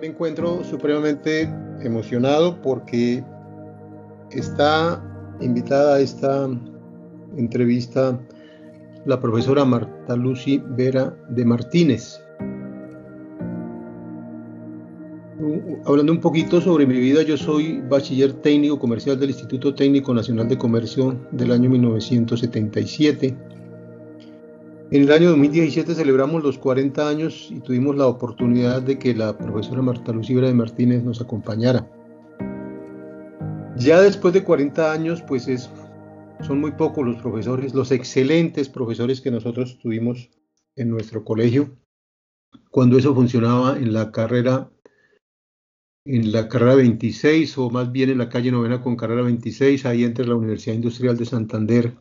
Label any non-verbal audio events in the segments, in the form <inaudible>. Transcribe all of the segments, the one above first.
Me encuentro supremamente emocionado porque está invitada a esta entrevista la profesora Marta Lucy Vera de Martínez. Hablando un poquito sobre mi vida, yo soy bachiller técnico comercial del Instituto Técnico Nacional de Comercio del año 1977. En el año 2017 celebramos los 40 años y tuvimos la oportunidad de que la profesora Marta Lucy Vera de Martínez nos acompañara. Ya después de 40 años, pues es, son muy pocos los profesores, los excelentes profesores que nosotros tuvimos en nuestro colegio, cuando eso funcionaba en la carrera en la carrera 26 o más bien en la calle novena con carrera 26, ahí entre la Universidad Industrial de Santander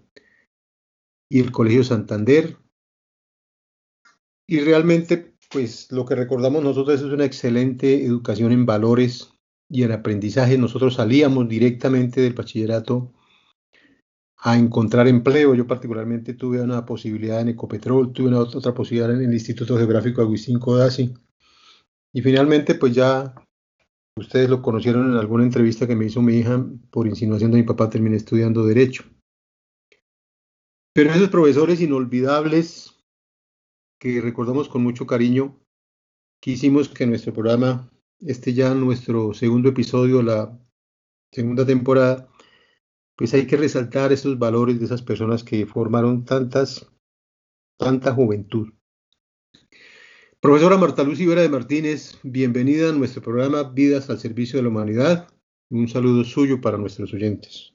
y el Colegio Santander. Y realmente, pues lo que recordamos nosotros es una excelente educación en valores y en aprendizaje. Nosotros salíamos directamente del bachillerato a encontrar empleo. Yo particularmente tuve una posibilidad en Ecopetrol, tuve una otra posibilidad en el Instituto Geográfico Agustín Codazzi. Y finalmente, pues ya ustedes lo conocieron en alguna entrevista que me hizo mi hija por insinuación de mi papá, terminé estudiando Derecho. Pero esos profesores inolvidables que recordamos con mucho cariño, quisimos que nuestro programa, este ya nuestro segundo episodio, la segunda temporada, pues hay que resaltar esos valores de esas personas que formaron tantas, tanta juventud. Profesora Marta Luz Ibera de Martínez, bienvenida a nuestro programa Vidas al Servicio de la Humanidad. Un saludo suyo para nuestros oyentes.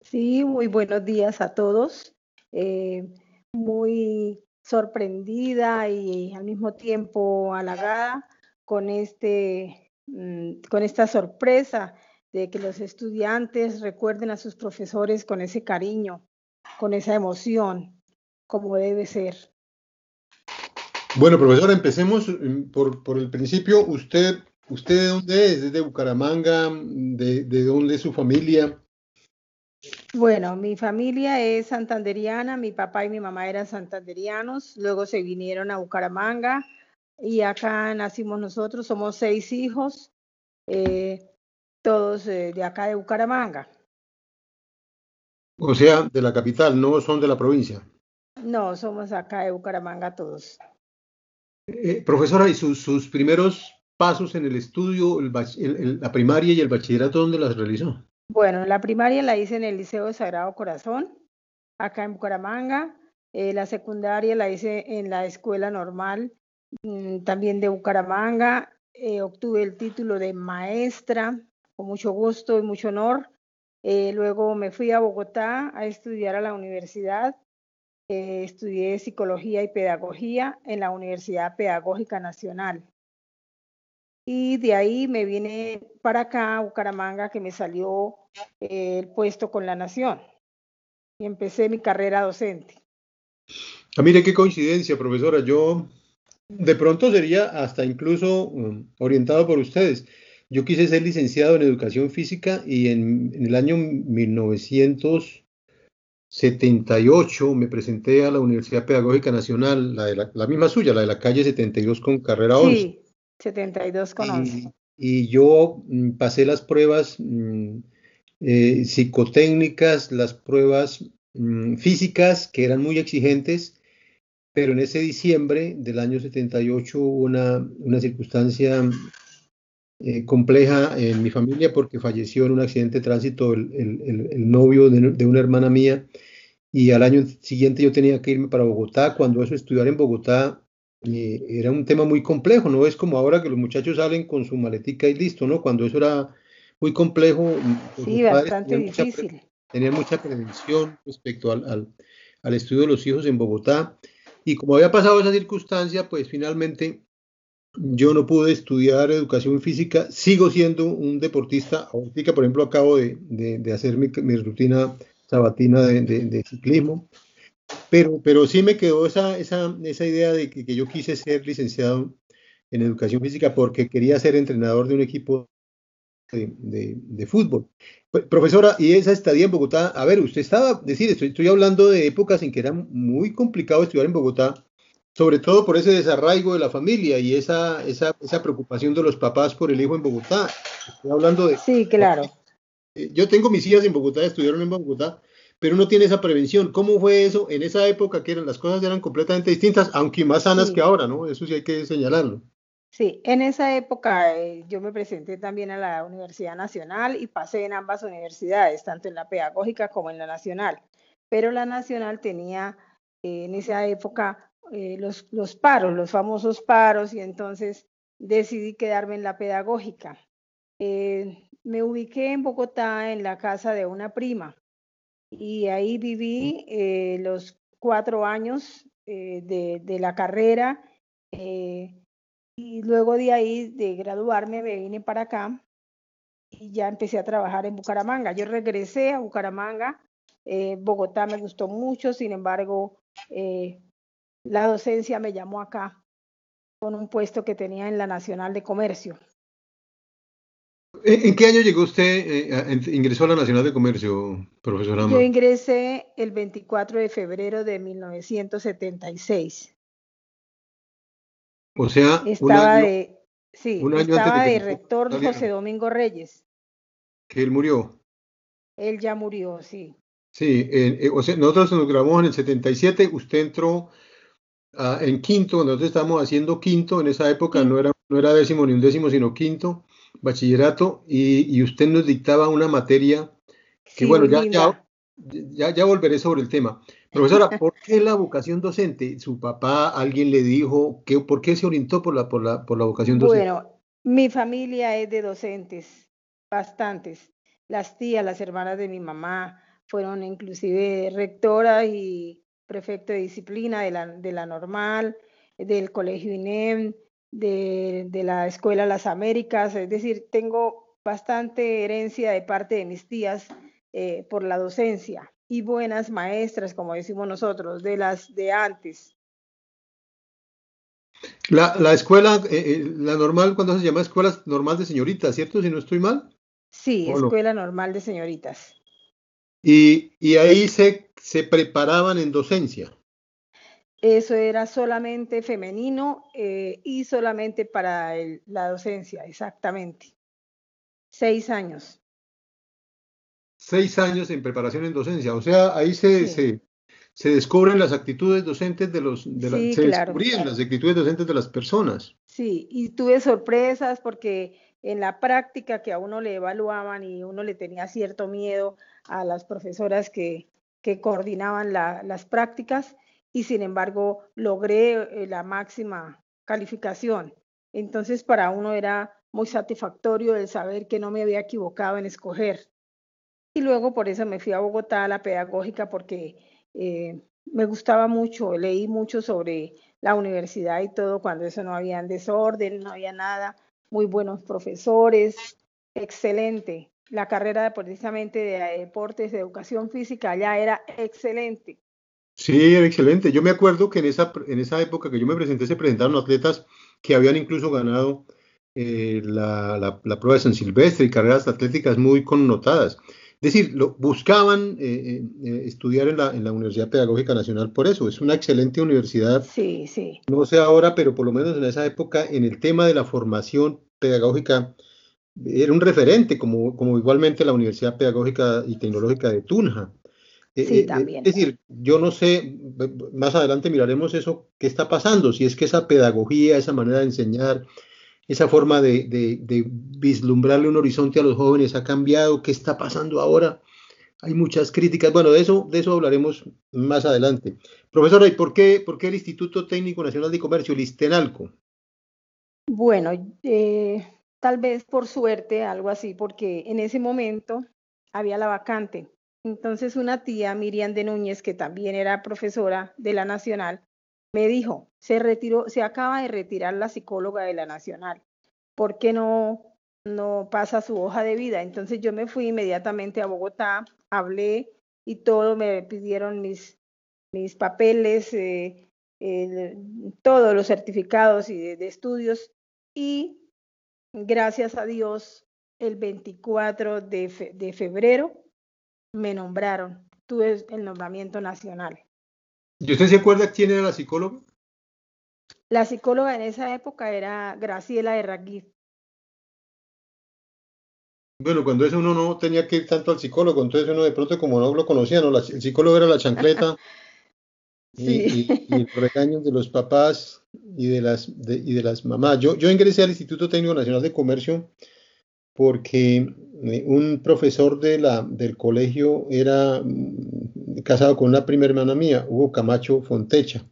Sí, muy buenos días a todos. Eh, muy sorprendida y al mismo tiempo halagada con, este, mm, con esta sorpresa de que los estudiantes recuerden a sus profesores con ese cariño, con esa emoción, como debe ser. Bueno, profesor, empecemos mm, por, por el principio. ¿Usted, ¿Usted de dónde es? ¿Es de Bucaramanga? ¿De, de dónde es su familia? Bueno, mi familia es santanderiana, mi papá y mi mamá eran santanderianos, luego se vinieron a Bucaramanga y acá nacimos nosotros, somos seis hijos, eh, todos eh, de acá de Bucaramanga. O sea, de la capital, no son de la provincia. No, somos acá de Bucaramanga todos. Eh, profesora, ¿y sus, primeros pasos en el estudio, la primaria y el bachillerato, dónde las realizó? Bueno, la primaria la hice en el Liceo de Sagrado Corazón, acá en Bucaramanga. Eh, la secundaria la hice en la Escuela Normal, mm, también de Bucaramanga. Eh, obtuve el título de maestra con mucho gusto y mucho honor. luego me fui a Bogotá a estudiar a la universidad eh, estudié psicología y pedagogía en la Universidad Pedagógica Nacional. Y de ahí me vine para acá, a Bucaramanga, que me salió eh, el puesto con la Nación. Y empecé mi carrera docente. Ah, mire qué coincidencia, profesora. Yo de pronto sería hasta incluso um, orientado por ustedes. Yo quise ser licenciado en educación física y en, en el año 1900 78 me presenté a la Universidad Pedagógica Nacional, la, de la, misma suya, la de la calle 72 con carrera 11. Sí, 72 con 11. Y, yo mm, pasé las pruebas mm, eh, psicotécnicas, las pruebas mm, físicas, que eran muy exigentes, pero en ese diciembre del año 78 hubo una, una circunstancia eh, compleja en mi familia porque falleció en un accidente de tránsito el, el, el novio de, de, una hermana mía y al año siguiente yo tenía que irme para Bogotá. Cuando eso estudiar en Bogotá eh, era un tema muy complejo, no es como ahora que los muchachos salen con su maletica y listo, ¿no? Cuando eso era muy complejo. Pues, sí, bastante difícil. Tenía mucha prevención respecto al, al, al estudio de los hijos en Bogotá. Y como había pasado esa circunstancia, pues finalmente yo no pude estudiar educación física, sigo siendo un deportista. Ahorita, por ejemplo, acabo de, de, hacer mi, mi, rutina sabatina de, de, ciclismo, pero, pero sí me quedó esa, esa, esa idea de que, que, yo quise ser licenciado en educación física porque quería ser entrenador de un equipo de, fútbol. Profesora, y esa estadía en Bogotá, a ver, usted estaba, decir, estoy, estoy hablando de épocas en que era muy complicado estudiar en Bogotá sobre todo por ese desarraigo de la familia y esa, esa, esa preocupación de los papás por el hijo en Bogotá. Estoy hablando de... Sí, claro. Yo tengo mis hijas en Bogotá, estudiaron en Bogotá, pero uno tiene esa prevención. ¿Cómo fue eso en esa época que eran, las cosas eran completamente distintas, aunque más sanas que ahora, ¿no? Eso sí hay que señalarlo. Sí, en esa época eh, yo me presenté también a la Universidad Nacional y pasé en ambas universidades, tanto en la pedagógica como en la nacional. Pero la nacional tenía eh, en esa época eh, los, los paros, los famosos paros, y entonces decidí quedarme en la pedagógica. me ubiqué en Bogotá en la casa de una prima y ahí viví los cuatro años de, de, la carrera. Eh, y luego de ahí, de graduarme, me vine para acá y ya empecé a trabajar en Bucaramanga. Yo regresé a Bucaramanga. Eh, Bogotá me gustó mucho, sin embargo, eh, la docencia me llamó acá con un puesto que tenía en la Nacional de Comercio. ¿En qué año llegó usted, eh, ingresó a la Nacional de Comercio, profesora? Yo ingresé el 24 de febrero de 1976. O sea, estaba de, sí, estaba de, rector José Domingo Reyes. Que él murió. Él ya murió, sí. Sí, eh, o sea, nosotros nos grabamos en el 77, usted entró ah, en quinto, nosotros estábamos haciendo quinto, en esa época no, era, no era décimo ni un décimo, sino quinto, bachillerato, y, y usted nos dictaba una materia que, bueno, ya, ya, ya, ya volveré sobre el tema. Profesora, <laughs> ¿por qué la vocación docente? ¿Su papá, alguien le dijo, que, por qué se orientó por la, por, la, por la vocación docente? Bueno, mi familia es de docentes, bastantes. Las tías, las hermanas de mi mamá fueron inclusive rectoras y prefecto de disciplina de la, de la normal, del colegio INEM, de, de la escuela Las Américas. Es decir, tengo bastante herencia de parte de mis tías eh, por la docencia y buenas maestras, como decimos nosotros, de las de antes. La, la escuela, eh, eh, la normal, cuando se llama escuela normal de señoritas, ¿cierto? Si no estoy mal. Sí, escuela normal de señoritas. Y, y ahí se, se preparaban en docencia. Eso era solamente femenino eh, y solamente para la docencia, exactamente. Seis años seis años en preparación en docencia. O sea, ahí se, se, se, descubren las actitudes docentes de los, de se descubrían las actitudes docentes de las personas. Sí, y tuve sorpresas porque en la práctica que a uno le evaluaban y uno le tenía cierto miedo a las profesoras que, que coordinaban las prácticas y sin embargo logré eh, la máxima calificación. Entonces para uno era muy satisfactorio el saber que no me había equivocado en escoger. Y luego por eso me fui a Bogotá a la pedagógica porque eh, me gustaba mucho, leí mucho sobre la universidad y todo, cuando eso no había desorden, no había nada, muy buenos profesores, excelente. La carrera precisamente de deportes, de educación física, ya era excelente. Sí, era excelente. Yo me acuerdo que en esa, en esa época que yo me presenté se presentaron atletas que habían incluso ganado eh, la, la, la, prueba de San Silvestre y carreras atléticas muy connotadas. Es decir, lo, buscaban eh, eh, eh, estudiar en la, en la, Universidad Pedagógica Nacional por eso. Es una excelente universidad. Sí, sí. No sé ahora, pero por lo menos en esa época, en el tema de la formación pedagógica, era un referente, como, como igualmente la Universidad Pedagógica y Tecnológica de Tunja. Sí, también. Es decir, yo no sé, más adelante miraremos eso, qué está pasando, si es que esa pedagogía, esa manera de enseñar, esa forma de, de, vislumbrarle un horizonte a los jóvenes ha cambiado, qué está pasando ahora. Hay muchas críticas. Bueno, de eso, de eso hablaremos más adelante. Profesora, ¿y por qué, por qué el Instituto Técnico Nacional de Comercio, el ISTENALCO? Bueno, eh, tal vez por suerte, algo así, porque en ese momento había la vacante. Entonces una tía, Miriam de Núñez, que también era profesora de la Nacional, me dijo, se retiró, se acaba de retirar la psicóloga de la Nacional, ¿por qué no, no pasa su hoja de vida? Entonces yo me fui inmediatamente a Bogotá, hablé y todo, me pidieron mis, mis papeles, eh, todos los certificados y de, estudios y gracias a Dios el 24 de, de febrero me nombraron, tuve el nombramiento nacional. ¿Y usted se acuerda quién era la psicóloga? La psicóloga en esa época era Graciela de Raguif. Bueno, cuando eso uno no tenía que ir tanto al psicólogo, entonces uno de pronto como no lo conocía, ¿no? el psicólogo era la chancleta <laughs> y, los regaños de los papás y de las, y de las mamás. Yo, yo ingresé al Instituto Técnico Nacional de Comercio porque eh, un profesor de la, del colegio era mm, casado con una prima hermana mía, Hugo Camacho Fontecha,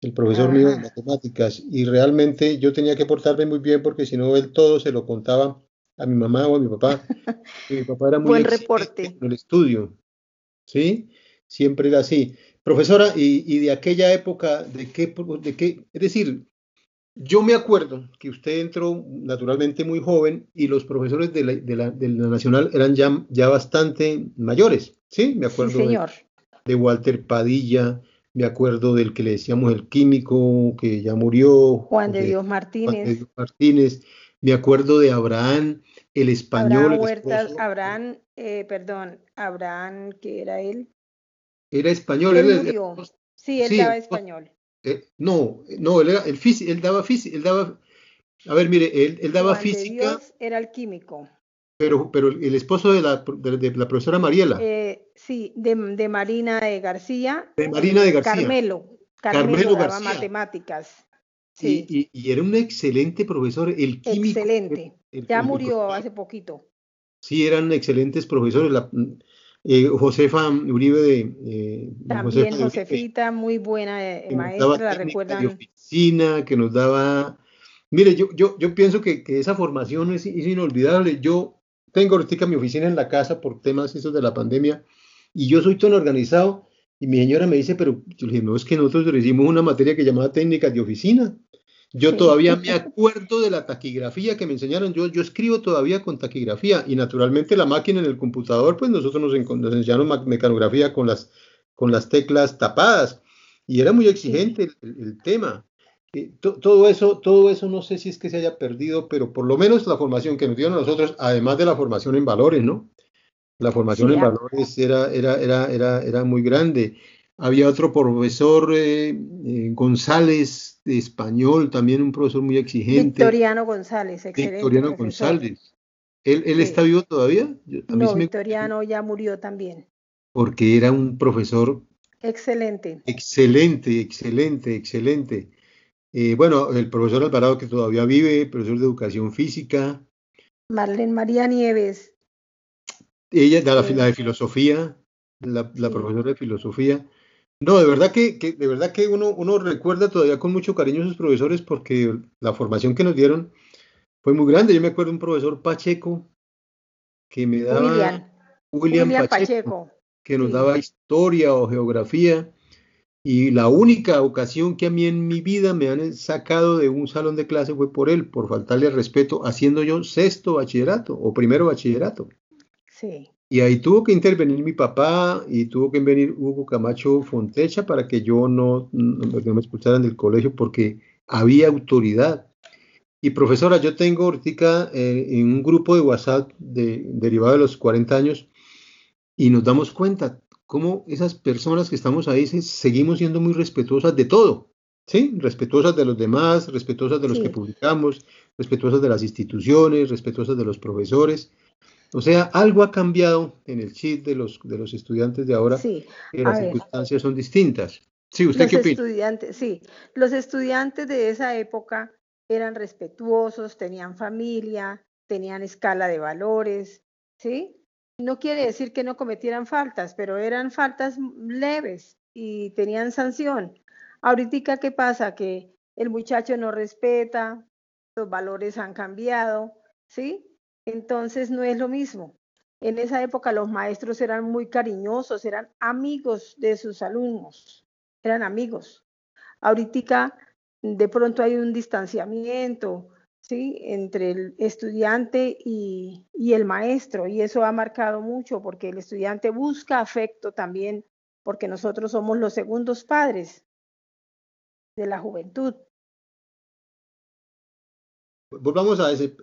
el profesor mío de matemáticas, y realmente yo tenía que portarme muy bien porque si no él todo se lo contaba a mi mamá o a mi papá. <laughs> mi papá era muy Buen reporte. en el estudio, ¿sí? Siempre era así. Profesora, y, de aquella época, ¿de qué, de qué? Es decir, yo me acuerdo que usted entró naturalmente muy joven y los profesores de la, de la, de la Nacional eran ya, ya, bastante mayores, ¿sí? Me acuerdo señor. De, de, Walter Padilla, me acuerdo del que le decíamos el químico, que ya murió. Juan de Dios Martínez. Juan de Dios Martínez. Me acuerdo de Abraham, el español. Abraham Abraham, eh, perdón, Abraham, que era él. Era español. Él, él murió. Sí, él sí, daba español. Eh, no, no, él, era el él daba física, él daba, a ver, mire, él, él daba Juan física. De Dios era el químico. Pero, pero el esposo de la, de, de la profesora Mariela. Eh, sí, de, de, Marina de García. De Marina de García. Carmelo. Carmelo, Carmelo daba García. matemáticas. Sí. Y, y, y, era un excelente profesor, el químico. Excelente. El, el, ya murió hace poquito. Sí, eran excelentes profesores. La, eh, Josefa Uribe de... Eh, También Josefa Josefita, muy buena eh, maestra, la recuerdan. De oficina, que nos daba... Mire, yo, yo, yo pienso que, que esa formación es, es, inolvidable. Yo tengo ahorita mi oficina en la casa por temas esos de la pandemia y yo soy tan organizado y mi señora me dice, pero yo le dije, no, es que nosotros hicimos una materia que llamaba técnicas de oficina. Yo sí. todavía me acuerdo de la taquigrafía que me enseñaron. Yo, yo escribo todavía con taquigrafía y naturalmente la máquina en el computador, pues nosotros nos, nos enseñaron mecanografía con las, con las teclas tapadas y era muy exigente sí. el, el, tema. Eh, to, todo, eso, todo eso no sé si es que se haya perdido, pero por lo menos la formación que nos dieron a nosotros, además de la formación en valores, ¿no? La formación sí, en valores era, era, era, era, era muy grande. Había otro profesor, eh, eh, González, de español, también un profesor muy exigente. Victoriano González, excelente. Victoriano profesor. González. ¿Él, él sí. está vivo todavía? Yo, no, me... Victoriano ya murió también. Porque era un profesor. Excelente. Excelente, excelente, excelente. Eh, bueno, el profesor Alvarado que todavía vive, profesor de educación física. Marlene María Nieves. Ella da la, la de filosofía, la, la sí. profesora de filosofía. No, de verdad que, que, de verdad que uno, uno recuerda todavía con mucho cariño a sus profesores porque la formación que nos dieron fue muy grande. Yo me acuerdo de un profesor Pacheco que me daba William, William, William Pacheco, Pacheco, que nos sí. daba historia o geografía. Y la única ocasión que a mí en mi vida me han sacado de un salón de clase fue por él, por faltarle al respeto, haciendo yo sexto bachillerato o primero bachillerato. Sí. Y ahí tuvo que intervenir mi papá y tuvo que venir Hugo Camacho Fontecha para que yo no, no, no me expulsaran del colegio porque había autoridad. Y profesora, yo tengo ahorita eh, en un grupo de WhatsApp de, derivado de los 40 años y nos damos cuenta cómo esas personas que estamos ahí seguimos siendo muy respetuosas de todo, ¿sí? Respetuosas de los demás, respetuosas de los sí. que publicamos, respetuosas de las instituciones, respetuosas de los profesores. O sea, algo ha cambiado en el chip de los, de los estudiantes de ahora, sí. las ver. circunstancias son distintas. Sí, ¿usted los qué opina? Estudiantes, sí, los estudiantes de esa época eran respetuosos, tenían familia, tenían escala de valores, ¿sí? No quiere decir que no cometieran faltas, pero eran faltas leves y tenían sanción. Ahorita, ¿qué pasa? Que el muchacho no respeta, los valores han cambiado, ¿sí? Entonces no es lo mismo. En esa época los maestros eran muy cariñosos, eran amigos de sus alumnos, eran amigos. Ahorita de pronto hay un distanciamiento, ¿sí? Entre el estudiante y, y, el maestro, y eso ha marcado mucho porque el estudiante busca afecto también, porque nosotros somos los segundos padres de la juventud. Volvamos a ese,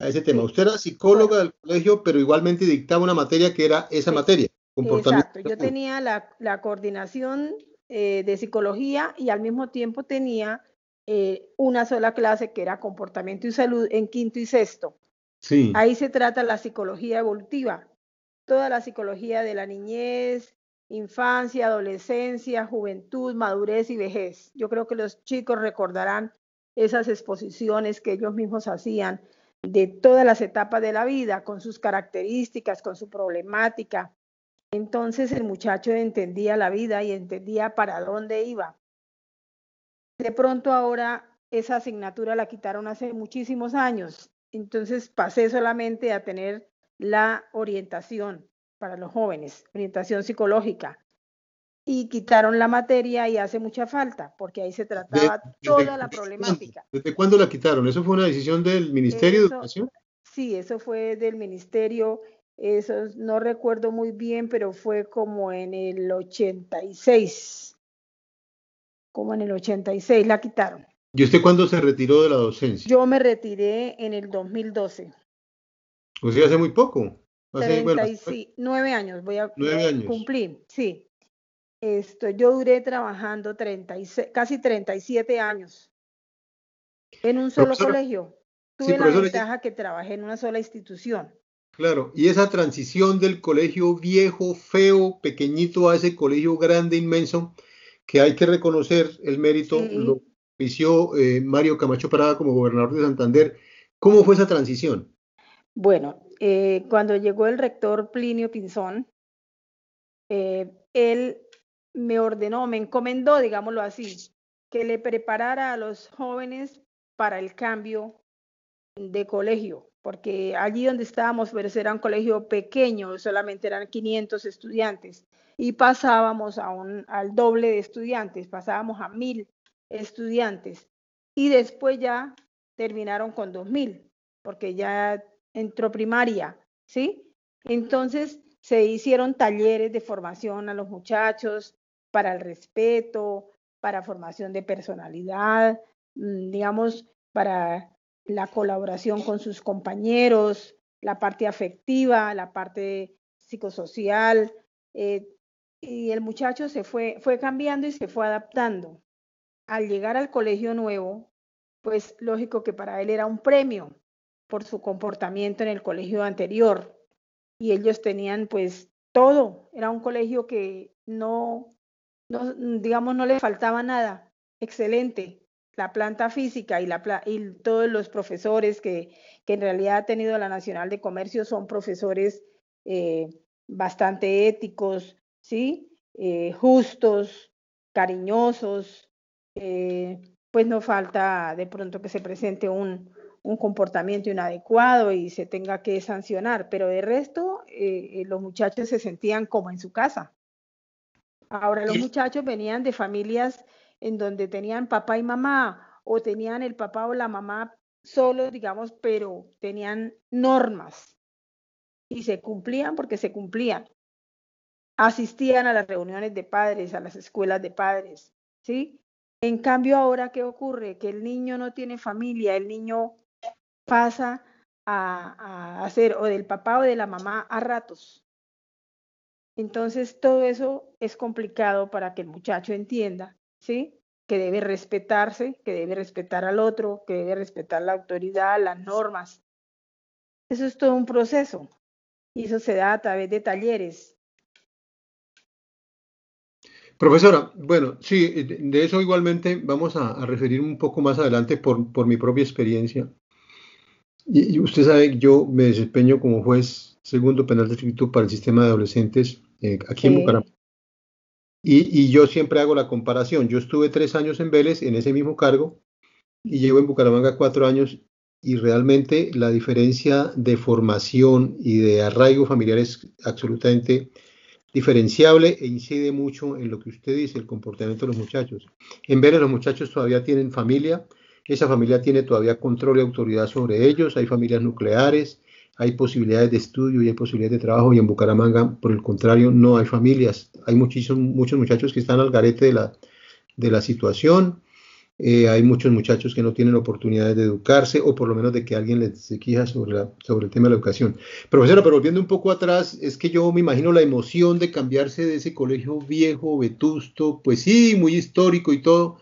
a ese tema. Sí. Usted era psicóloga bueno. del colegio, pero igualmente dictaba una materia que era esa sí. materia. Exacto, yo tenía la, la coordinación eh, de psicología y al mismo tiempo tenía eh, una sola clase que era comportamiento y salud en quinto y sexto. Sí. Ahí se trata la psicología evolutiva, toda la psicología de la niñez, infancia, adolescencia, juventud, madurez y vejez. Yo creo que los chicos recordarán esas exposiciones que ellos mismos hacían de todas las etapas de la vida, con sus características, con su problemática. Entonces el muchacho entendía la vida y entendía para dónde iba. De pronto ahora esa asignatura la quitaron hace muchísimos años, entonces pasé solamente a tener la orientación para los jóvenes, orientación psicológica y quitaron la materia y hace mucha falta, porque ahí se trataba toda la problemática. ¿Desde cuándo la quitaron? ¿Eso fue una decisión del Ministerio de Educación? Sí, eso fue del Ministerio, eso no recuerdo muy bien, pero fue como en el 86, como en el 86 la quitaron. ¿Y usted cuándo se retiró de la docencia? Yo me retiré en el 2012. O sea, hace muy poco. Hace, nueve años voy a, años. cumplir, sí. Esto, yo duré trabajando 36, casi 37 años en un solo colegio. Tuve la ventaja que trabajé en una sola institución. Claro, y esa transición del colegio viejo, feo, pequeñito a ese colegio grande, inmenso, que hay que reconocer el mérito, lo inició eh, Mario Camacho Parada como gobernador de Santander. ¿Cómo fue esa transición? Bueno, eh, cuando llegó el rector Plinio Pinzón, eh, él me ordenó, me encomendó, digámoslo así, que le preparara a los jóvenes para el cambio de colegio, porque allí donde estábamos, pues era un colegio pequeño, solamente eran 500 estudiantes, y pasábamos a un, al doble de estudiantes, pasábamos a mil estudiantes, y después ya terminaron con 2000, porque ya entró primaria, ¿sí? Entonces se hicieron talleres de formación a los muchachos, para el respeto, para formación de personalidad, mm, digamos, para la colaboración con sus compañeros, la parte afectiva, la parte psicosocial. Eh, y el muchacho se fue, fue cambiando y se fue adaptando. Al llegar al colegio nuevo, pues lógico que para él era un premio por su comportamiento en el colegio anterior. Y ellos tenían pues todo. Era un colegio que no no, digamos, no le faltaba nada. Excelente. La planta física y, la, y todos los profesores que, que, en realidad ha tenido la Nacional de Comercio son profesores eh, bastante éticos, ¿sí? Eh, justos, cariñosos. Eh, pues no falta de pronto que se presente un, un comportamiento inadecuado y se tenga que sancionar, pero de resto los muchachos se sentían como en su casa. Ahora los muchachos venían de familias en donde tenían papá y mamá o tenían el papá o la mamá solo, digamos, pero tenían normas y se cumplían porque se cumplían. Asistían a las reuniones de padres, a las escuelas de padres, ¿sí? En cambio ahora, ¿qué ocurre? Que el niño no tiene familia, el niño pasa a, a hacer o del papá o de la mamá a ratos. Entonces, todo eso es complicado para que el muchacho entienda, ¿sí? Que debe respetarse, que debe respetar al otro, que debe respetar la autoridad, las normas. Eso es todo un proceso y eso se da a través de talleres. Profesora, bueno, sí, de eso igualmente vamos a, referir un poco más adelante por, por mi propia experiencia. Y, usted sabe, yo me desempeño como juez segundo penal de distrito para el sistema de adolescentes eh, aquí en Bucaramanga. Y, yo siempre hago la comparación. Yo estuve tres años en Vélez en ese mismo cargo y llevo en Bucaramanga cuatro años y realmente la diferencia de formación y de arraigo familiar es absolutamente diferenciable e incide mucho en lo que usted dice, el comportamiento de los muchachos. En Vélez los muchachos todavía tienen familia, esa familia tiene todavía control y autoridad sobre ellos, hay familias nucleares, hay posibilidades de estudio y hay posibilidades de trabajo y en Bucaramanga, por el contrario, no hay familias. Hay muchísimos, muchos muchachos que están al garete de la, de la situación. Eh, hay muchos muchachos que no tienen oportunidades de educarse o por lo menos de que alguien les queja sobre, sobre el tema de la educación. Profesora, pero volviendo un poco atrás, es que yo me imagino la emoción de cambiarse de ese colegio viejo, vetusto, pues sí, muy histórico y todo,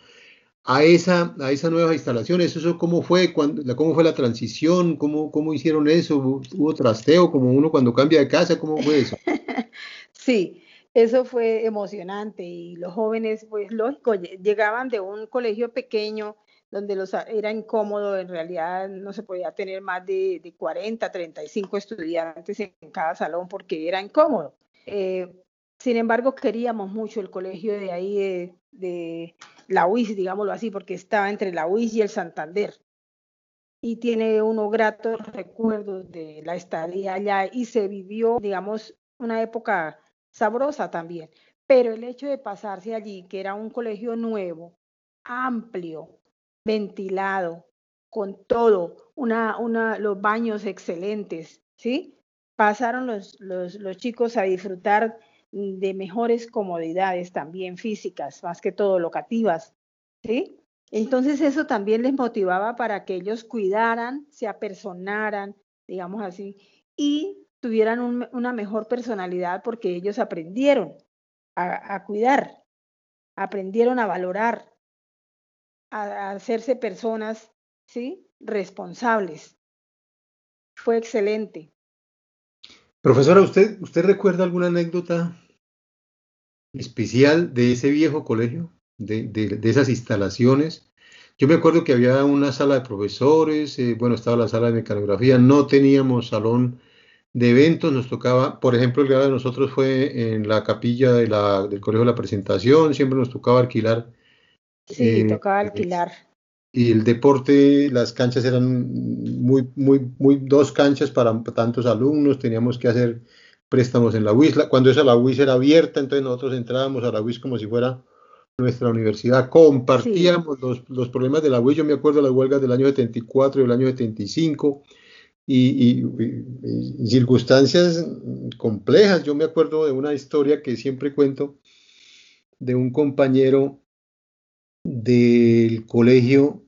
a esa, a esa nueva instalación. ¿Eso cómo fue? Cuando, ¿Cómo fue la transición? ¿Cómo, ¿Cómo hicieron eso? ¿Hubo trasteo como uno cuando cambia de casa? ¿Cómo fue eso? <laughs> sí, eso fue emocionante y los jóvenes, pues lógico, llegaban de un colegio pequeño donde los, era incómodo, en realidad no se podía tener más de, de 40, 35 estudiantes en cada salón porque era incómodo. Eh, sin embargo, queríamos mucho el colegio de ahí, de, la UIS, digámoslo así, porque estaba entre la UIS y el Santander. Y tiene unos gratos recuerdos de la estadía allá y se vivió, digamos, una época sabrosa también. Pero el hecho de pasarse allí, que era un colegio nuevo, amplio, ventilado, con todo, una, una, los baños excelentes, ¿sí? Pasaron los, los, los chicos a disfrutar de mejores comodidades también físicas, más que todo locativas, ¿sí? Entonces eso también les motivaba para que ellos cuidaran, se apersonaran, digamos así, y tuvieran una mejor personalidad porque ellos aprendieron a, a cuidar, aprendieron a valorar, a, hacerse personas, ¿sí? Responsables. Fue excelente. Profesora, ¿usted, ¿usted recuerda alguna anécdota especial de ese viejo colegio, de, de, esas instalaciones? Yo me acuerdo que había una sala de profesores, eh, bueno, estaba la sala de mecanografía, no teníamos salón de eventos, nos tocaba, por ejemplo, el grado de nosotros fue en la capilla de la, del Colegio de la Presentación, siempre nos tocaba alquilar Sí, eh, tocaba alquilar. Y el deporte, las canchas eran muy, muy, muy, dos canchas para tantos alumnos, teníamos que hacer préstamos en la UIS. Cuando esa la UIS era abierta, entonces nosotros entrábamos a la UIS como si fuera nuestra universidad, compartíamos los, los, problemas de la UIS, yo me acuerdo de las huelgas del año 74 y del año 75, y, y, circunstancias complejas. Yo me acuerdo de una historia que siempre cuento de un compañero del colegio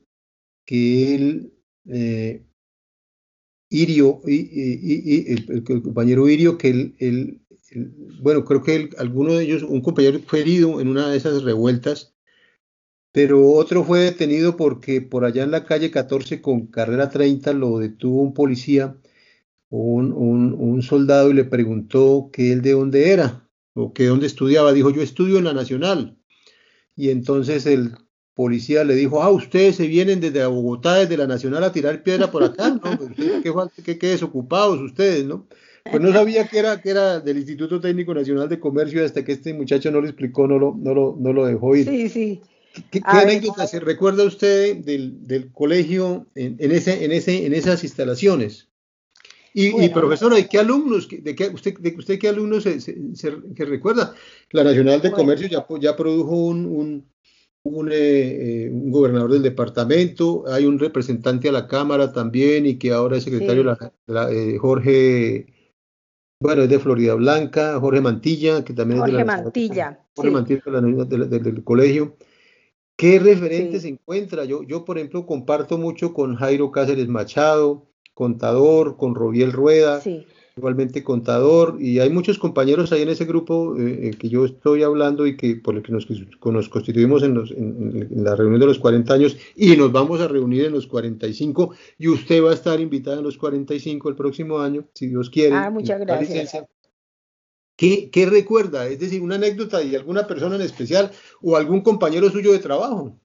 que él, eh, Irio, y, el, compañero Irio, que él, bueno, creo que alguno de ellos, un compañero fue herido en una de esas revueltas, pero otro fue detenido porque por allá en la calle 14 con carrera 30 lo detuvo un policía, un, un, un soldado y le preguntó que él de dónde era o que dónde estudiaba. Dijo, yo estudio en la Nacional. Y entonces el policía le dijo, ah, ustedes se vienen desde Bogotá, desde la Nacional a tirar piedra por acá, ¿no? ¿Qué, qué, desocupados ustedes, ¿no? Pues no sabía que era, que era del Instituto Técnico Nacional de Comercio hasta que este muchacho no lo explicó, no lo, no lo, no lo dejó ir. Sí, sí. ¿Qué, anécdota se recuerda usted del, del colegio en, en, ese, en, ese, en esas instalaciones? Y, y, profesora, ¿de qué alumnos, de qué, usted, de usted qué alumnos se, se, se, recuerda? La Nacional de Comercio ya, ya produjo un, un, un, eh, un, gobernador del departamento, hay un representante a la Cámara también y que ahora es secretario de la, eh, Jorge, bueno, es de Florida Blanca, Jorge Mantilla, que también es de la Mantilla. Jorge Mantilla del colegio. ¿Qué referentes se encuentra? Yo, yo, por ejemplo, comparto mucho con Jairo Cáceres Machado, contador, con Robiel Rueda. Sí igualmente contador, y hay muchos compañeros ahí en ese grupo eh, eh, que yo estoy hablando y que por el que nos, nos constituimos en, los, en, la reunión de los 40 años y nos vamos a reunir en los 45 y usted va a estar invitada en los 45 el próximo año, si Dios quiere. Ah, muchas gracias. ¿Qué, ¿Qué, recuerda? Es decir, una anécdota de alguna persona en especial o algún compañero suyo de trabajo.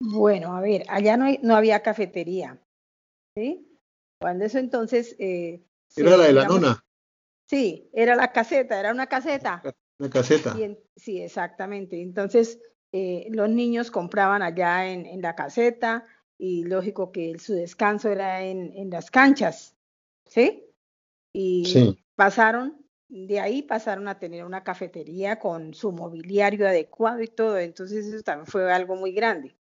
Bueno, a ver, allá no, no había cafetería. ¿Sí? Cuando eso entonces eh, era la de la nona. Sí, era la caseta, era una caseta. Una caseta. sí, exactamente. Entonces, eh, los niños compraban allá en, en, la caseta y lógico que su descanso era en, en las canchas, ¿sí? Y pasaron, de ahí pasaron a tener una cafetería con su mobiliario adecuado y todo, entonces eso también fue algo muy grande,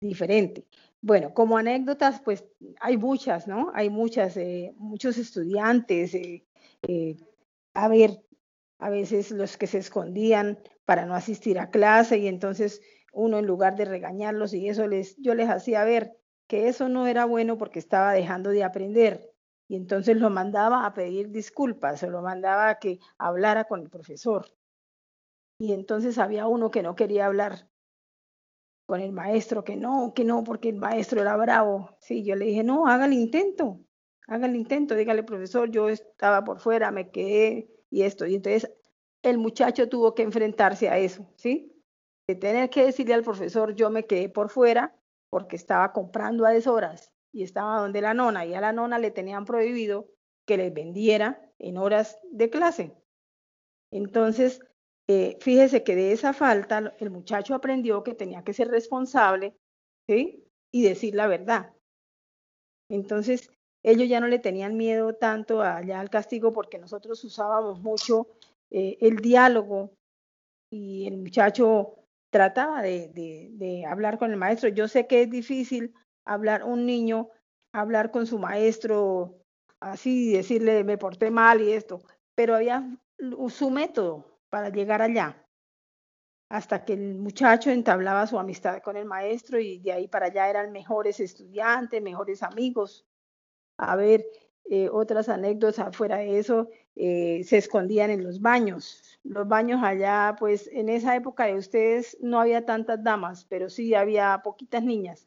diferente. Bueno, como anécdotas, pues hay muchas, ¿no? Hay muchas, eh, muchos estudiantes, eh, eh, a ver, a veces los que se escondían para no asistir a clase y entonces uno en lugar de regañarlos y eso les, yo les hacía ver que eso no era bueno porque estaba dejando de aprender y entonces lo mandaba a pedir disculpas, o lo mandaba a que hablara con el profesor. Y entonces había uno que no quería hablar con el maestro que no, que no, porque el maestro era bravo. Sí, yo le dije, no, haga el intento, haga el intento, dígale, profesor, yo estaba por fuera, me quedé y esto. Y entonces el muchacho tuvo que enfrentarse a eso, ¿sí? De tener que decirle al profesor, yo me quedé por fuera porque estaba comprando a deshoras y estaba donde la nona y a la nona le tenían prohibido que les vendiera en horas de clase. Entonces, eh, fíjese que de esa falta el muchacho aprendió que tenía que ser responsable y decir la verdad. Entonces, ellos ya no le tenían miedo tanto allá al castigo porque nosotros usábamos mucho eh, el diálogo y el muchacho trataba de, hablar con el maestro. Yo sé que es difícil hablar, un niño, hablar con su maestro así, decirle me porté mal y esto, pero había su método para llegar allá, hasta que el muchacho entablaba su amistad con el maestro y de ahí para allá eran mejores estudiantes, mejores amigos. A ver, eh, otras anécdotas fuera de eso, eh, se escondían en los baños. Los baños allá, pues en esa época de ustedes no había tantas damas, pero sí había poquitas niñas.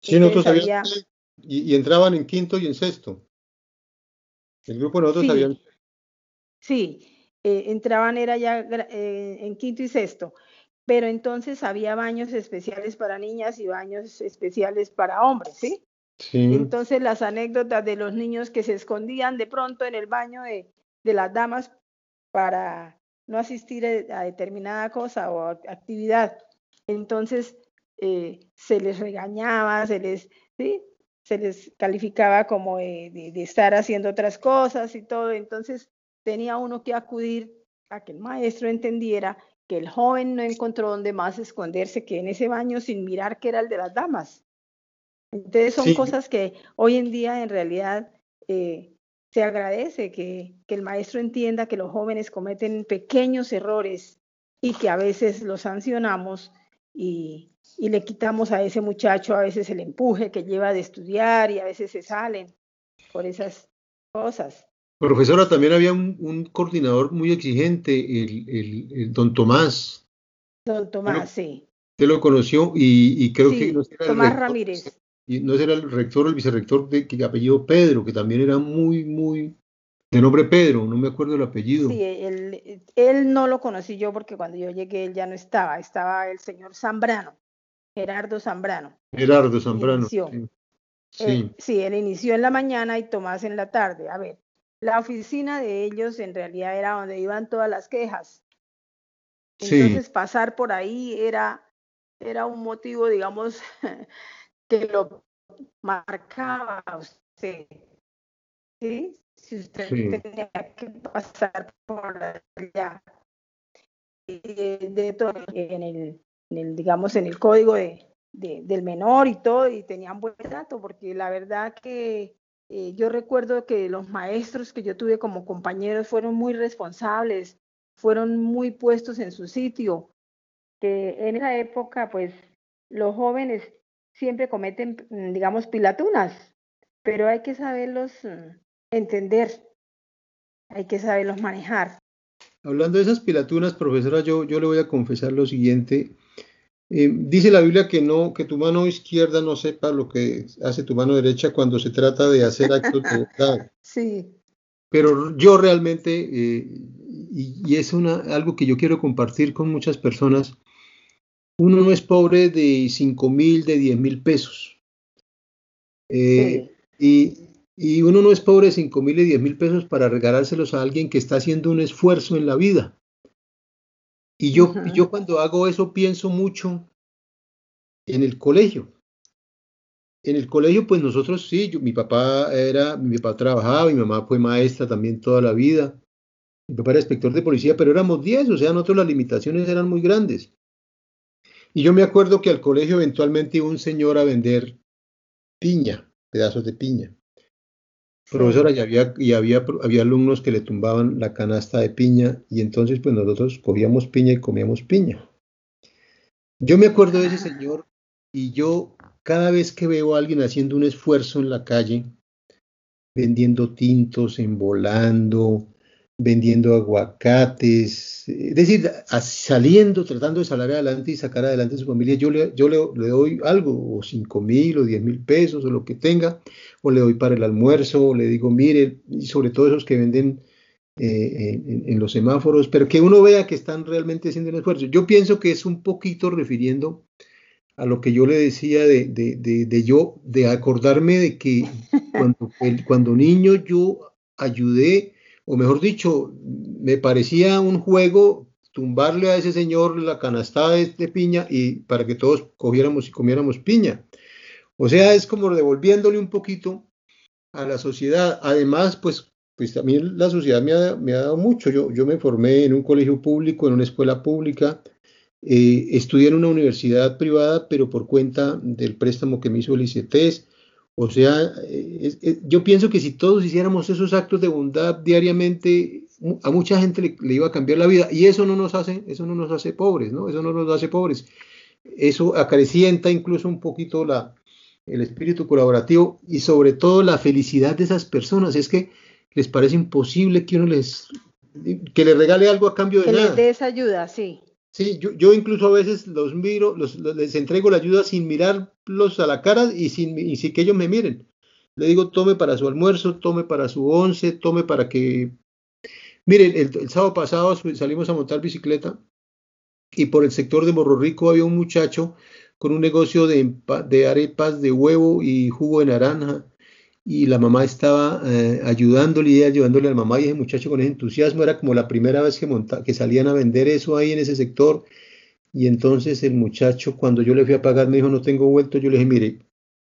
Sí, nosotros había... y, y, entraban en quinto y en sexto. El grupo de nosotros sí, habían... Sí, eh, entraban era ya eh, en quinto y sexto, pero entonces había baños especiales para niñas y baños especiales para hombres, ¿sí? Sí. Entonces las anécdotas de los niños que se escondían de pronto en el baño de, de las damas para no asistir a determinada cosa o actividad. Entonces eh, se les regañaba, se les, ¿sí? se les calificaba como de, de, de, estar haciendo otras cosas y todo. Entonces tenía uno que acudir a que el maestro entendiera que el joven no encontró donde más esconderse que en ese baño sin mirar que era el de las damas. Entonces son sí. cosas que hoy en día en realidad eh, se agradece que, que el maestro entienda que los jóvenes cometen pequeños errores y que a veces los sancionamos y, y le quitamos a ese muchacho a veces el empuje que lleva de estudiar y a veces se salen por esas cosas. Profesora, también había un, un coordinador muy exigente, el, el, el, don Tomás. Don Tomás, sí. Usted lo conoció y, y creo sí, que no Tomás rector, Ramírez. Y no era el rector o el vicerrector de, de apellido Pedro, que también era muy, muy de nombre Pedro, no me acuerdo el apellido. Sí, él, él no lo conocí yo porque cuando yo llegué él ya no estaba, estaba el señor Zambrano, Gerardo Zambrano. Gerardo Zambrano. Sí. Sí. Él, sí, él inició en la mañana y Tomás en la tarde. A ver, la oficina de ellos en realidad era donde iban todas las quejas. Entonces sí. pasar por ahí era, era un motivo, digamos, <laughs> que lo marcaba a usted. ¿Sí? Si usted sí. tenía que pasar por allá. De todo, en el, en el, digamos, en el código de, de, del menor y todo, y tenían buen trato, porque la verdad que eh, yo recuerdo que los maestros que yo tuve como compañeros fueron muy responsables, fueron muy puestos en su sitio, que en esa época, pues, los jóvenes siempre cometen, mm, digamos, pilatunas, pero hay que saberlos mm, entender, hay que saberlos manejar. Hablando de esas pilatunas, profesora, yo, yo le voy a confesar lo siguiente. Eh, dice la Biblia que no, que tu mano izquierda no sepa lo que hace tu mano derecha cuando se trata de hacer actos de <laughs> bondad. Sí. Pero yo realmente, eh, y, y, es una, algo que yo quiero compartir con muchas personas, uno no es pobre de 5 mil, de 10 mil pesos. Eh, sí. y, y, uno no es pobre de 5 mil y 10 mil pesos para regalárselos a alguien que está haciendo un esfuerzo en la vida. Y yo, uh -huh. yo cuando hago eso pienso mucho en el colegio. En el colegio, pues nosotros sí, yo, mi papá era, mi papá trabajaba, mi mamá fue maestra también toda la vida. Mi papá era inspector de policía, pero éramos 10, o sea, nosotros las limitaciones eran muy grandes. Y yo me acuerdo que al colegio eventualmente iba un señor a vender piña, pedazos de piña. Profesora, y, había, y había, había alumnos que le tumbaban la canasta de piña y entonces pues nosotros cogíamos piña y comíamos piña. Yo me acuerdo de ese señor y yo cada vez que veo a alguien haciendo un esfuerzo en la calle, vendiendo tintos, envolando, vendiendo aguacates, es decir, saliendo, tratando de salir adelante y sacar adelante a su familia, yo le, yo le, doy algo, o cinco mil o diez mil pesos o lo que tenga, o le doy para el almuerzo, o le digo, mire, y sobre todo esos que venden eh, en, los semáforos, pero que uno vea que están realmente haciendo un esfuerzo. Yo pienso que es un poquito refiriendo a lo que yo le decía de, de, de, yo, de acordarme de que <laughs> cuando, cuando niño yo ayudé, o mejor dicho, me parecía un juego tumbarle a ese señor la canastada de, piña y para que todos cogiéramos y comiéramos piña. O sea, es como devolviéndole un poquito a la sociedad. Además, pues pues también la sociedad me ha, me ha dado mucho. Yo, yo, me formé en un colegio público, en una escuela pública, eh, estudié en una universidad privada, pero por cuenta del préstamo que me hizo el ICETES. O sea, eh, yo pienso que si todos hiciéramos esos actos de bondad diariamente, a mucha gente le, le, iba a cambiar la vida. Y eso no nos hace, eso no nos hace pobres, ¿no? Eso no nos hace pobres. Eso acrecienta incluso un poquito la, el espíritu colaborativo y sobre todo la felicidad de esas personas. Es que les parece imposible que uno les que le regale algo a cambio de nada. Que les dé esa ayuda, sí. Sí, yo, yo, incluso a veces los miro, los, les entrego la ayuda sin mirarlos a la cara y sin, que ellos me miren. Le digo, tome para su almuerzo, tome para su once, tome para que... Miren, el, sábado pasado salimos a montar bicicleta y por el sector de Morro Rico había un muchacho con un negocio de, de arepas de huevo y jugo de naranja y la mamá estaba eh, ayudándole y ayudándole a la mamá y ese muchacho con ese entusiasmo era como la primera vez que, que salían a vender eso ahí en ese sector y entonces el muchacho cuando yo le fui a pagar me dijo no tengo vueltos, yo le dije mire,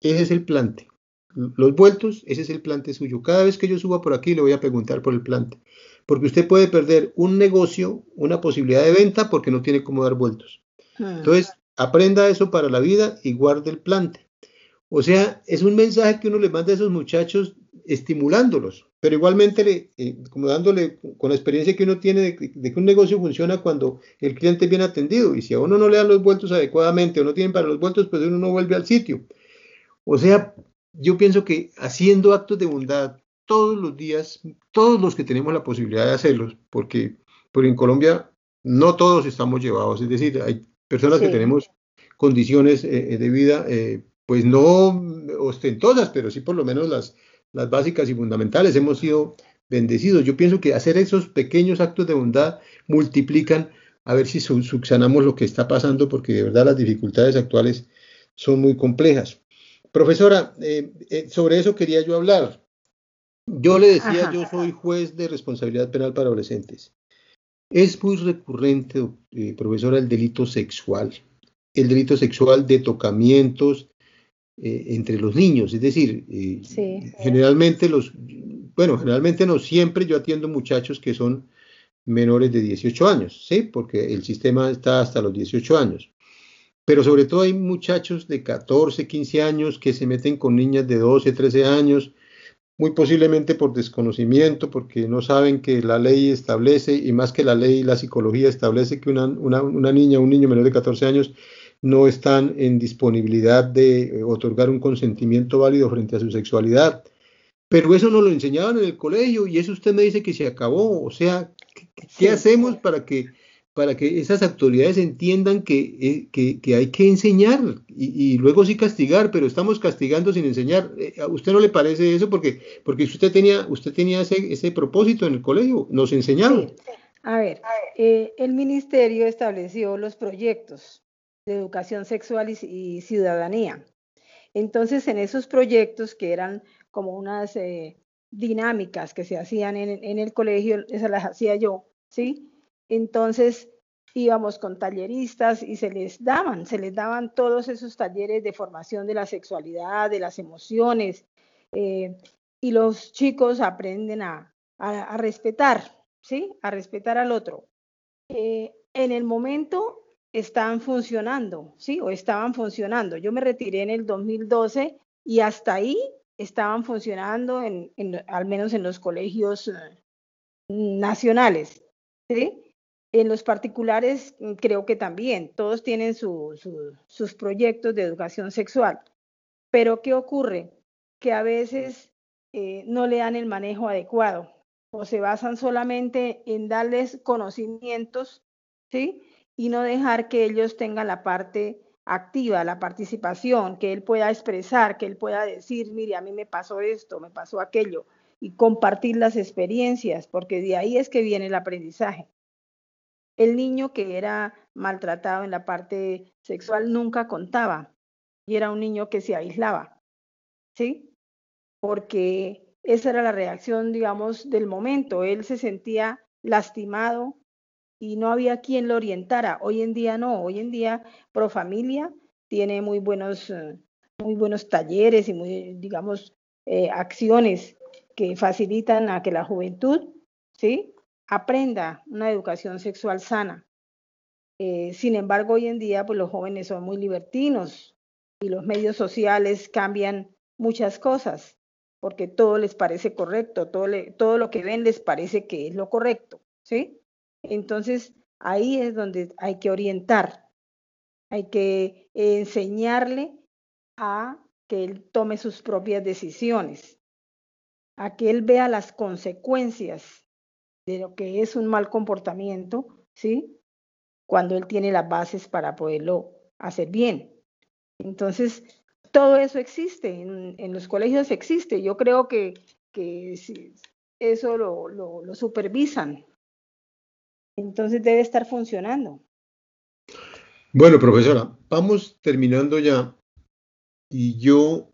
ese es el plante, los vueltos, ese es el plante suyo, cada vez que yo suba por aquí le voy a preguntar por el plante, porque usted puede perder un negocio, una posibilidad de venta porque no tiene cómo dar vueltos. Ah. Entonces, aprenda eso para la vida y guarde el plante. O sea, es un mensaje que uno le manda a esos muchachos estimulándolos, pero igualmente eh, como dándole con la experiencia que uno tiene de, que un negocio funciona cuando el cliente es bien atendido y si a uno no le dan los vueltos adecuadamente o no tienen para los vueltos, pues uno no vuelve al sitio. O sea, yo pienso que haciendo actos de bondad todos los días, todos los que tenemos la posibilidad de hacerlos, porque, porque en Colombia no todos estamos llevados, es decir, hay personas que tenemos condiciones eh, de vida eh, pues no ostentosas, pero sí por lo menos las, las básicas y fundamentales. Hemos sido bendecidos. Yo pienso que hacer esos pequeños actos de bondad multiplican a ver si subsanamos lo que está pasando, porque de verdad las dificultades actuales son muy complejas. Profesora, eh, eh, sobre eso quería yo hablar. Yo le decía, yo soy juez de responsabilidad penal para adolescentes. Es muy recurrente, eh, profesora, el delito sexual. El delito sexual de tocamientos, eh, entre los niños, es decir, eh, generalmente los, bueno, generalmente no siempre yo atiendo muchachos que son menores de 18 años, ¿sí? Porque el sistema está hasta los 18 años. Pero sobre todo hay muchachos de 14, 15 años que se meten con niñas de 12, 13 años, muy posiblemente por desconocimiento, porque no saben que la ley establece, y más que la ley, la psicología establece que una, una, una niña un niño menor de 14 años no están en disponibilidad de eh, otorgar un consentimiento válido frente a su sexualidad. Pero eso no lo enseñaban en el colegio y eso usted me dice que se acabó. O sea, ¿qué, hacemos para que, para que esas autoridades entiendan que, eh, que, hay que enseñar y, luego sí castigar, pero estamos castigando sin enseñar? Eh, ¿A usted no le parece eso? Porque, porque usted tenía, usted tenía ese, ese propósito en el colegio, nos enseñaron. A ver, el ministerio estableció los proyectos de educación sexual y, ciudadanía. Entonces, en esos proyectos que eran como unas eh, dinámicas que se hacían en, el colegio, esas las hacía yo, ¿sí? Entonces, íbamos con talleristas y se les daban, se les daban todos esos talleres de formación de la sexualidad, de las emociones, eh, y los chicos aprenden a, respetar, ¿sí? A respetar al otro. Eh, en el momento están funcionando, ¿sí? O estaban funcionando. Yo me retiré en el 2012 y hasta ahí estaban funcionando, en, al menos en los colegios eh, nacionales, ¿sí? En los particulares mm, creo que también, todos tienen sus proyectos de educación sexual. Pero ¿qué ocurre? Que a veces eh, no le dan el manejo adecuado. o se basan solamente en darles conocimientos, ¿sí? Y no dejar que ellos tengan la parte activa, la participación, que él pueda expresar, que él pueda decir, mire, a mí me pasó esto, me pasó aquello, y compartir las experiencias, porque de ahí es que viene el aprendizaje. El niño que era maltratado en la parte sexual nunca contaba y era un niño que se aislaba, ¿sí? Porque esa era la reacción, digamos, del momento. Él se sentía lastimado y no había quien lo orientara. Hoy en día no, hoy en día Profamilia tiene muy buenos, eh, muy buenos talleres y muy, digamos, eh, acciones que facilitan a que la juventud, ¿sí? aprenda una educación sexual sana. Eh, sin embargo, hoy en día, pues los jóvenes son muy libertinos y los medios sociales cambian muchas cosas porque todo les parece correcto, todo, todo lo que ven les parece que es lo correcto, ¿sí? Entonces, ahí es donde hay que orientar, hay que enseñarle a que él tome sus propias decisiones, a que él vea las consecuencias de lo que es un mal comportamiento, ¿sí? Cuando él tiene las bases para poderlo hacer bien. Entonces, todo eso existe, en, los colegios existe. Yo creo que, que eso lo, lo, supervisan. Entonces debe estar funcionando. Bueno, profesora, vamos terminando ya. Y yo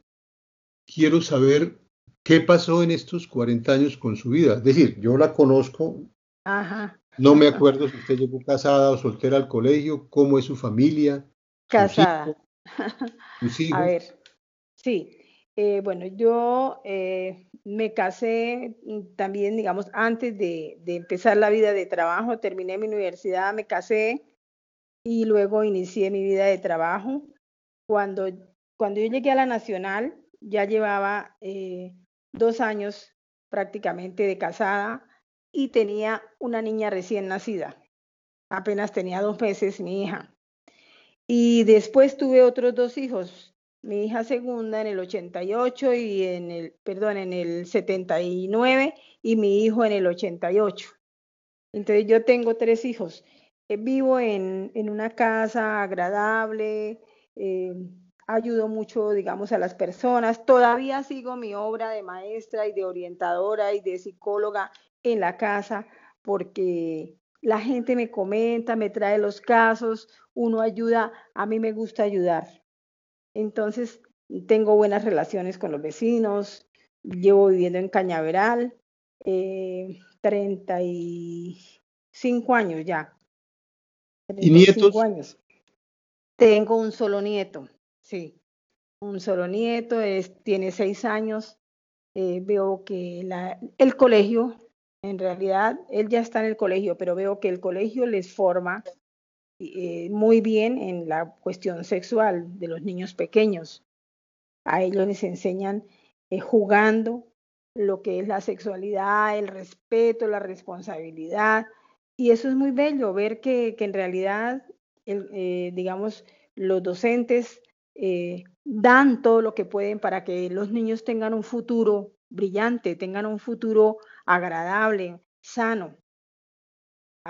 quiero saber ¿Qué pasó en estos 40 años con su vida? Es decir, yo la conozco. Ajá. No me acuerdo si usted llegó casada o soltera al colegio, cómo es su familia. Casada. <laughs> A ver, sí. Eh, bueno, yo eh, me casé también, digamos, antes de, de, empezar la vida de trabajo, terminé mi universidad, me casé y luego inicié mi vida de trabajo. Cuando, cuando yo llegué a la Nacional, ya llevaba eh, dos años prácticamente de casada y tenía una niña recién nacida. Apenas tenía dos meses mi hija. Y después tuve otros dos hijos, mi hija segunda en el 88 y en el, perdón, en el 79 y mi hijo en el 88. Entonces yo tengo tres hijos. Eh, vivo en, en, una casa agradable, eh, ayudo mucho, digamos, a las personas. Todavía sigo mi obra de maestra y de orientadora y de psicóloga en la casa porque la gente me comenta, me trae los casos, uno ayuda, a mí me gusta ayudar. Entonces, tengo buenas relaciones con los vecinos, llevo viviendo en Cañaveral eh, 35 años ya. ¿Y nietos? Años. Tengo un solo nieto. Sí, un solo nieto, es, tiene seis años. Eh, veo que la, el colegio, en realidad, él ya está en el colegio, pero veo que el colegio les forma eh, muy bien en la cuestión sexual de los niños pequeños. A ellos les enseñan eh, jugando lo que es la sexualidad, el respeto, la responsabilidad. Y eso es muy bello, ver que, que en realidad, el, digamos, los docentes eh, dan todo lo que pueden para que los niños tengan un futuro brillante, tengan un futuro agradable, sano.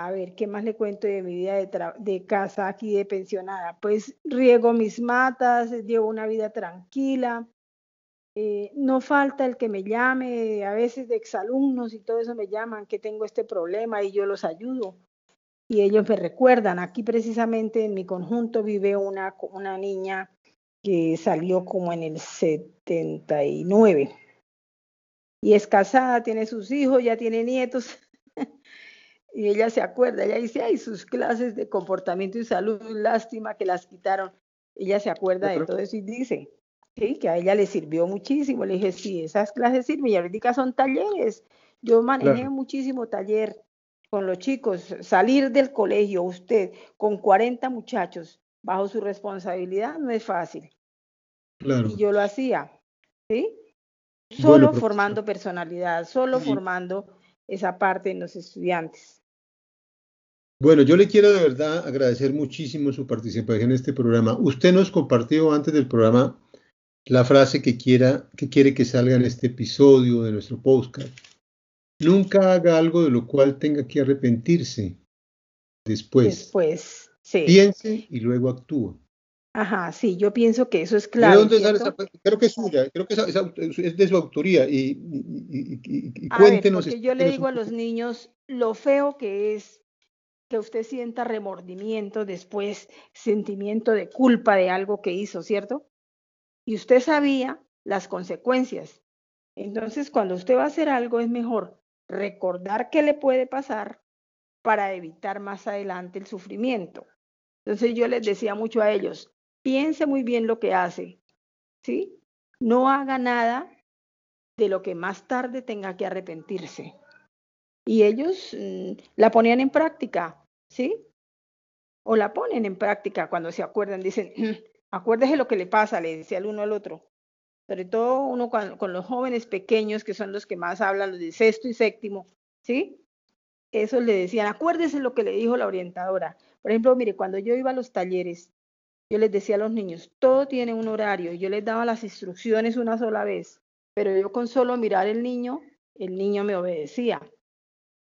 A ver, ¿qué más le cuento de mi vida de, casa aquí de pensionada? Pues riego mis matas, llevo una vida tranquila. Eh, no falta el que me llame, a veces de exalumnos y todo eso me llaman que tengo este problema y yo los ayudo. Y ellos me recuerdan, aquí precisamente en mi conjunto vive una, una niña que salió como en el 79. Y es casada, tiene sus hijos, ya tiene nietos. Y ella se acuerda, ella dice, ay, sus clases de comportamiento y salud, lástima que las quitaron. Ella se acuerda de todo eso y dice, sí, que a ella le sirvió muchísimo. Le dije, sí, esas clases sirven y ahorita son talleres. Yo manejé muchísimo taller con los chicos, salir del colegio, usted con 40 muchachos, bajo su responsabilidad no es fácil. Claro. Y yo lo hacía, ¿sí? Solo formando personalidad, solo formando esa parte en los estudiantes. Bueno, yo le quiero de verdad agradecer muchísimo su participación en este programa. Usted nos compartió antes del programa la frase que quiera, que quiere que salga en este episodio de nuestro podcast. Nunca haga algo de lo cual tenga que arrepentirse después. Después, sí. Piense y luego actúa. Ajá, sí, yo pienso que eso es claro. ¿De dónde sale esa, creo que es suya, creo que es, de su autoría. Y, y, cuéntenos. porque yo le digo a los niños lo feo que es que usted sienta remordimiento después, sentimiento de culpa de algo que hizo, ¿cierto? Y usted sabía las consecuencias. Entonces, cuando usted va a hacer algo, es mejor recordar qué le puede pasar para evitar más adelante el sufrimiento. Entonces yo les decía mucho a ellos, piense muy bien lo que hace, ¿sí? No haga nada de lo que más tarde tenga que arrepentirse. Y ellos mm, la ponían en práctica, ¿sí? O la ponen en práctica cuando se acuerdan, dicen, <clears throat> acuérdese lo que le pasa, le decía el uno al otro. Sobre todo uno con, los jóvenes pequeños, que son los que más hablan, los de sexto y séptimo, ¿sí? Eso le decían, acuérdese lo que le dijo la orientadora. Por ejemplo, mire, cuando yo iba a los talleres, yo les decía a los niños, todo tiene un horario, yo les daba las instrucciones una sola vez, pero yo con solo mirar el niño, el niño me obedecía.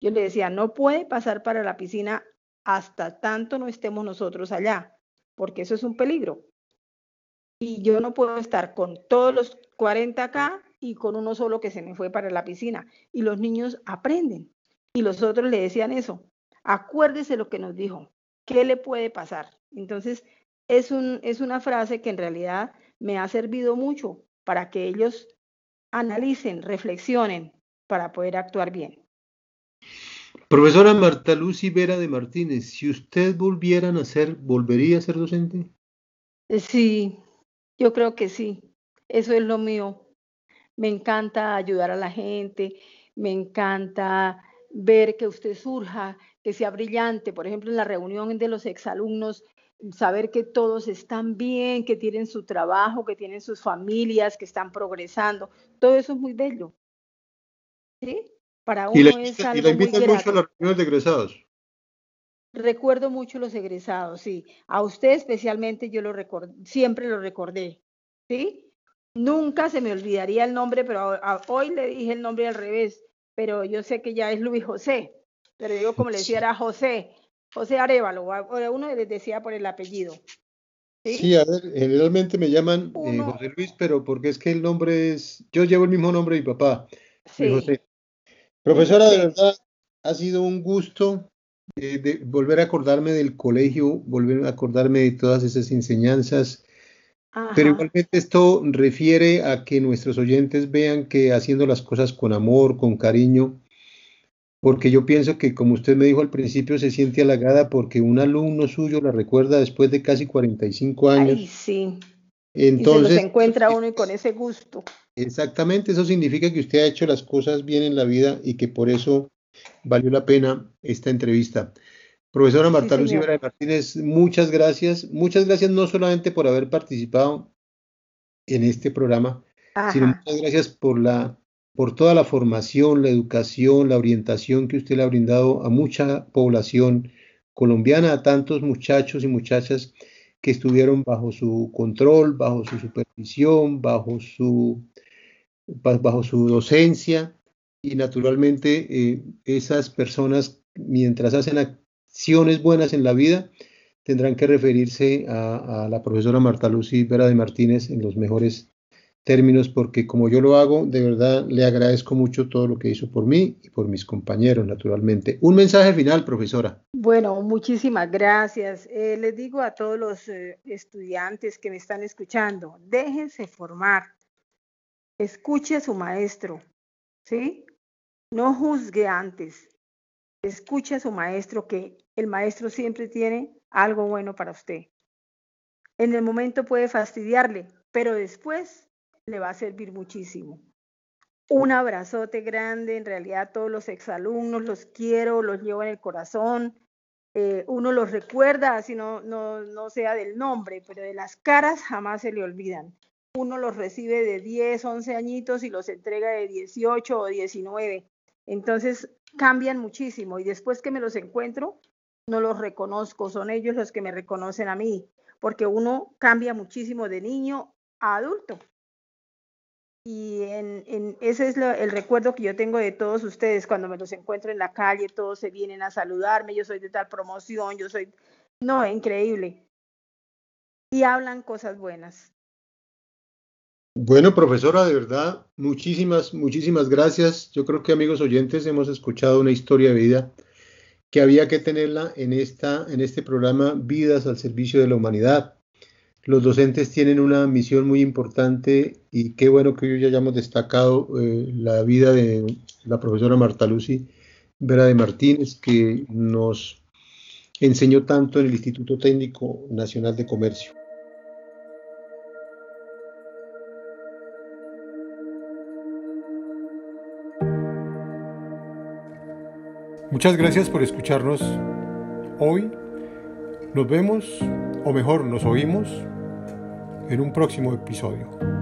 Yo le decía, no puede pasar para la piscina hasta tanto no estemos nosotros allá, porque eso es un peligro. Y yo no puedo estar con todos los 40 acá y con uno solo que se me fue para la piscina. Y los niños aprenden. Y los otros le decían eso, acuérdese lo que nos dijo, ¿qué le puede pasar? Entonces, es, es una frase que en realidad me ha servido mucho para que ellos analicen, reflexionen para poder actuar bien. Profesora Marta Lucy Vera de Martínez, si usted volviera a ser, ¿volvería a ser docente? Eh, sí, yo creo que sí. Eso es lo mío. Me encanta ayudar a la gente, me encanta ver que usted surja, que sea brillante, por ejemplo, en la reunión de los exalumnos, saber que todos están bien, que tienen su trabajo, que tienen sus familias, que están progresando, todo eso es muy bello. ¿Sí? Para uno es algo y la invitan mucho a las reuniones de egresados. Recuerdo mucho los egresados, sí. A usted especialmente yo lo recordé, siempre lo recordé, ¿sí? Nunca se me olvidaría el nombre, pero hoy le dije el nombre al revés pero yo sé que ya es Luis José, pero yo como le decía era José, José Arevalo, uno les decía por el apellido. ¿Sí? a ver, generalmente me llaman eh, José Luis, pero porque es que el nombre es, yo llevo el mismo nombre de mi papá, sí. José. Profesora, de verdad, ha sido un gusto eh, de volver a acordarme del colegio, volver a acordarme de todas esas enseñanzas pero igualmente esto refiere a que nuestros oyentes vean que haciendo las cosas con amor, con cariño, porque yo pienso que como usted me dijo al principio, se siente halagada porque un alumno suyo la recuerda después de casi 45 años. Ay, sí. Entonces, y se encuentra uno y con ese gusto. Exactamente, eso significa que usted ha hecho las cosas bien en la vida y que por eso valió la pena esta entrevista. Profesora Marta sí, de Martínez, muchas gracias. Muchas gracias no solamente por haber participado en este programa, sino muchas gracias por la por toda la formación, la educación, la orientación que usted le ha brindado a mucha población colombiana, a tantos muchachos y muchachas que estuvieron bajo su control, bajo su supervisión, bajo su, bajo su docencia. Y naturalmente eh, esas personas mientras hacen acciones buenas en la vida, tendrán que referirse a, la profesora Marta Lucy Vera de Martínez en los mejores términos, porque como yo lo hago, de verdad le agradezco mucho todo lo que hizo por mí y por mis compañeros, naturalmente. Un mensaje final, profesora. Bueno, muchísimas gracias. Eh, les digo a todos los eh, estudiantes que me están escuchando, déjense formar, escuche a su maestro, ¿sí? No juzgue antes, escuche a su maestro que el maestro siempre tiene algo bueno para usted. En el momento puede fastidiarle, pero después le va a servir muchísimo. Un abrazote grande, en realidad todos los exalumnos los quiero, los llevo en el corazón. Eh, uno los recuerda, así no, no, no sea del nombre, pero de las caras jamás se le olvidan. Uno los recibe de 10, 11 añitos y los entrega de 18 o 19. Entonces cambian muchísimo y después que me los encuentro, no los reconozco, son ellos los que me reconocen a mí, porque uno cambia muchísimo de niño a adulto. Y en, ese es el recuerdo que yo tengo de todos ustedes cuando me los encuentro en la calle, todos se vienen a saludarme, yo soy de tal promoción, yo soy, no, increíble. Y hablan cosas buenas. Bueno, profesora, de verdad, muchísimas, muchísimas gracias. Yo creo que amigos oyentes hemos escuchado una historia de vida que había que tenerla en, esta, en este programa Vidas al Servicio de la Humanidad. Los docentes tienen una misión muy importante y qué bueno que hoy ya hayamos destacado eh, la vida de la profesora Marta Lucy Vera de Martínez, que nos enseñó tanto en el Instituto Técnico Nacional de Comercio. Muchas gracias por escucharnos hoy. Nos vemos, o mejor, nos oímos en un próximo episodio.